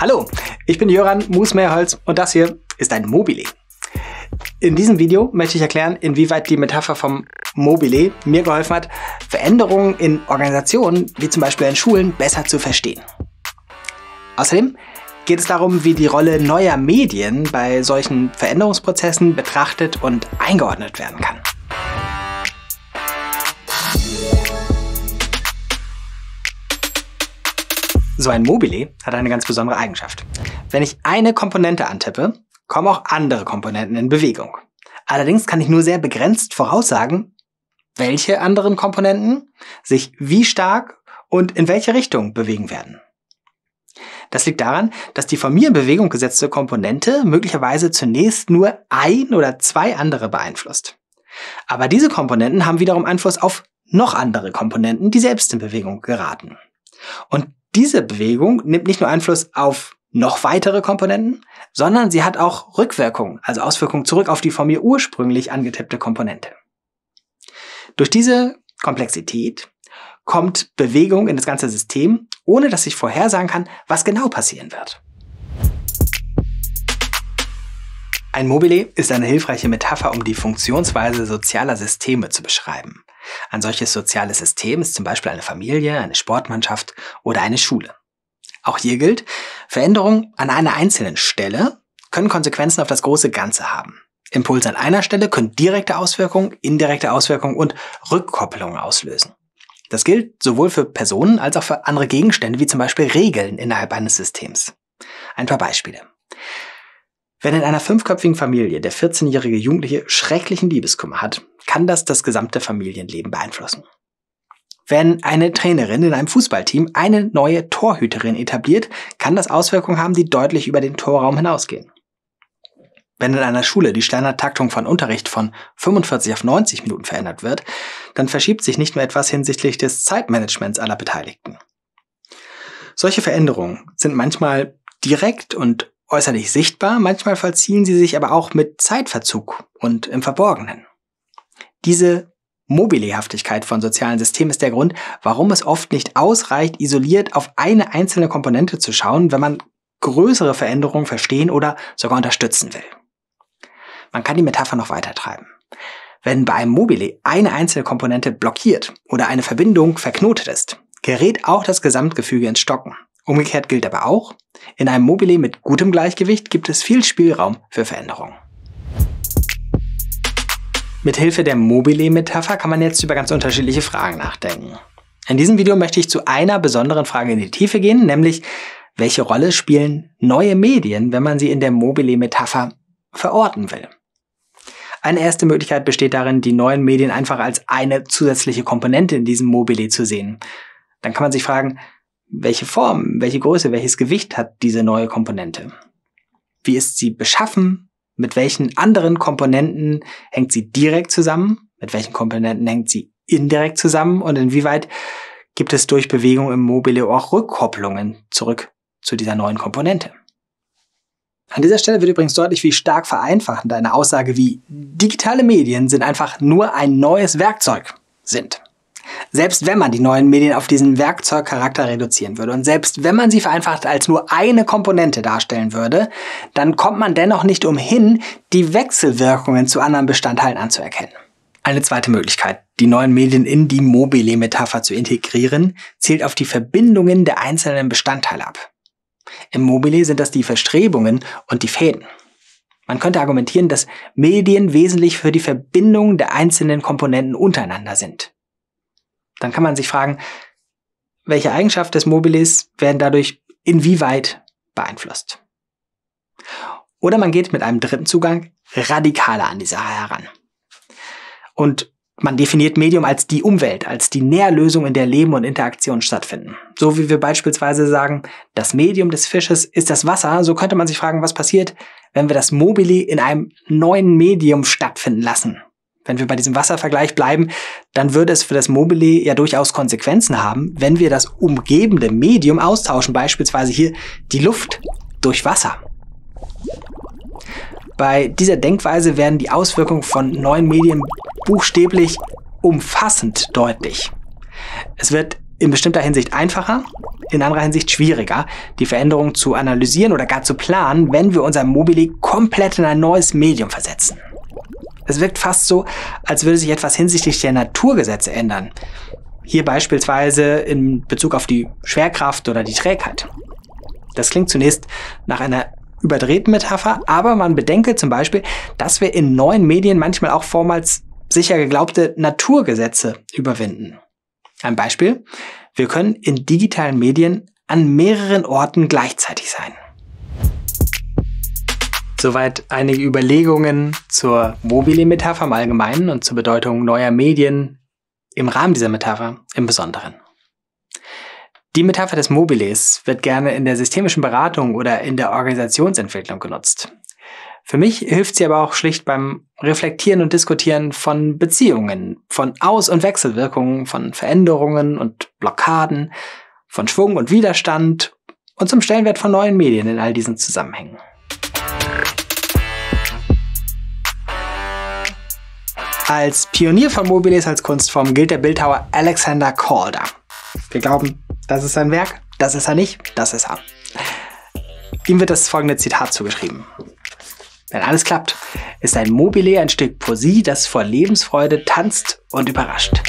Hallo, ich bin Jöran Musmeerholz und das hier ist ein Mobile. In diesem Video möchte ich erklären, inwieweit die Metapher vom Mobile mir geholfen hat, Veränderungen in Organisationen, wie zum Beispiel in Schulen, besser zu verstehen. Außerdem geht es darum, wie die Rolle neuer Medien bei solchen Veränderungsprozessen betrachtet und eingeordnet werden kann. So ein Mobile hat eine ganz besondere Eigenschaft. Wenn ich eine Komponente antippe, kommen auch andere Komponenten in Bewegung. Allerdings kann ich nur sehr begrenzt voraussagen, welche anderen Komponenten sich wie stark und in welche Richtung bewegen werden. Das liegt daran, dass die von mir in Bewegung gesetzte Komponente möglicherweise zunächst nur ein oder zwei andere beeinflusst. Aber diese Komponenten haben wiederum Einfluss auf noch andere Komponenten, die selbst in Bewegung geraten. Und diese Bewegung nimmt nicht nur Einfluss auf noch weitere Komponenten, sondern sie hat auch Rückwirkungen, also Auswirkungen zurück auf die von mir ursprünglich angetippte Komponente. Durch diese Komplexität kommt Bewegung in das ganze System, ohne dass ich vorhersagen kann, was genau passieren wird. Ein Mobile ist eine hilfreiche Metapher, um die Funktionsweise sozialer Systeme zu beschreiben. Ein solches soziales System ist zum Beispiel eine Familie, eine Sportmannschaft oder eine Schule. Auch hier gilt, Veränderungen an einer einzelnen Stelle können Konsequenzen auf das große Ganze haben. Impulse an einer Stelle können direkte Auswirkungen, indirekte Auswirkungen und Rückkopplungen auslösen. Das gilt sowohl für Personen als auch für andere Gegenstände, wie zum Beispiel Regeln innerhalb eines Systems. Ein paar Beispiele. Wenn in einer fünfköpfigen Familie der 14-jährige Jugendliche schrecklichen Liebeskummer hat, kann das das gesamte Familienleben beeinflussen. Wenn eine Trainerin in einem Fußballteam eine neue Torhüterin etabliert, kann das Auswirkungen haben, die deutlich über den Torraum hinausgehen. Wenn in einer Schule die Standardtaktung von Unterricht von 45 auf 90 Minuten verändert wird, dann verschiebt sich nicht nur etwas hinsichtlich des Zeitmanagements aller Beteiligten. Solche Veränderungen sind manchmal direkt und äußerlich sichtbar, manchmal vollziehen sie sich aber auch mit Zeitverzug und im Verborgenen. Diese Mobilehaftigkeit von sozialen Systemen ist der Grund, warum es oft nicht ausreicht, isoliert auf eine einzelne Komponente zu schauen, wenn man größere Veränderungen verstehen oder sogar unterstützen will. Man kann die Metapher noch weiter treiben. Wenn bei einem Mobile eine einzelne Komponente blockiert oder eine Verbindung verknotet ist, gerät auch das Gesamtgefüge ins Stocken. Umgekehrt gilt aber auch, in einem Mobile mit gutem Gleichgewicht gibt es viel Spielraum für Veränderungen. Mit Hilfe der Mobile-Metapher kann man jetzt über ganz unterschiedliche Fragen nachdenken. In diesem Video möchte ich zu einer besonderen Frage in die Tiefe gehen, nämlich welche Rolle spielen neue Medien, wenn man sie in der Mobile-Metapher verorten will? Eine erste Möglichkeit besteht darin, die neuen Medien einfach als eine zusätzliche Komponente in diesem Mobile zu sehen. Dann kann man sich fragen, welche Form, welche Größe, welches Gewicht hat diese neue Komponente? Wie ist sie beschaffen? Mit welchen anderen Komponenten hängt sie direkt zusammen? Mit welchen Komponenten hängt sie indirekt zusammen? Und inwieweit gibt es durch Bewegung im Mobile auch Rückkopplungen zurück zu dieser neuen Komponente? An dieser Stelle wird übrigens deutlich, wie stark vereinfachend eine Aussage wie digitale Medien sind einfach nur ein neues Werkzeug sind. Selbst wenn man die neuen Medien auf diesen Werkzeugcharakter reduzieren würde und selbst wenn man sie vereinfacht als nur eine Komponente darstellen würde, dann kommt man dennoch nicht umhin, die Wechselwirkungen zu anderen Bestandteilen anzuerkennen. Eine zweite Möglichkeit, die neuen Medien in die Mobile-Metapher zu integrieren, zielt auf die Verbindungen der einzelnen Bestandteile ab. Im Mobile sind das die Verstrebungen und die Fäden. Man könnte argumentieren, dass Medien wesentlich für die Verbindung der einzelnen Komponenten untereinander sind dann kann man sich fragen, welche Eigenschaften des Mobilis werden dadurch inwieweit beeinflusst. Oder man geht mit einem dritten Zugang radikaler an die Sache heran. Und man definiert Medium als die Umwelt, als die Nährlösung, in der Leben und Interaktion stattfinden. So wie wir beispielsweise sagen, das Medium des Fisches ist das Wasser, so könnte man sich fragen, was passiert, wenn wir das Mobili in einem neuen Medium stattfinden lassen. Wenn wir bei diesem Wasservergleich bleiben, dann würde es für das Mobile ja durchaus Konsequenzen haben, wenn wir das umgebende Medium austauschen, beispielsweise hier die Luft durch Wasser. Bei dieser Denkweise werden die Auswirkungen von neuen Medien buchstäblich umfassend deutlich. Es wird in bestimmter Hinsicht einfacher, in anderer Hinsicht schwieriger, die Veränderungen zu analysieren oder gar zu planen, wenn wir unser Mobile komplett in ein neues Medium versetzen. Es wirkt fast so, als würde sich etwas hinsichtlich der Naturgesetze ändern. Hier beispielsweise in Bezug auf die Schwerkraft oder die Trägheit. Das klingt zunächst nach einer überdrehten Metapher, aber man bedenke zum Beispiel, dass wir in neuen Medien manchmal auch vormals sicher geglaubte Naturgesetze überwinden. Ein Beispiel. Wir können in digitalen Medien an mehreren Orten gleichzeitig sein. Soweit einige Überlegungen zur Mobile-Metapher im Allgemeinen und zur Bedeutung neuer Medien im Rahmen dieser Metapher im Besonderen. Die Metapher des Mobiles wird gerne in der systemischen Beratung oder in der Organisationsentwicklung genutzt. Für mich hilft sie aber auch schlicht beim Reflektieren und Diskutieren von Beziehungen, von Aus- und Wechselwirkungen, von Veränderungen und Blockaden, von Schwung und Widerstand und zum Stellenwert von neuen Medien in all diesen Zusammenhängen. Als Pionier von Mobiles als Kunstform gilt der Bildhauer Alexander Calder. Wir glauben, das ist sein Werk, das ist er nicht, das ist er. Ihm wird das folgende Zitat zugeschrieben. Wenn alles klappt, ist ein Mobile ein Stück Poesie, das vor Lebensfreude tanzt und überrascht.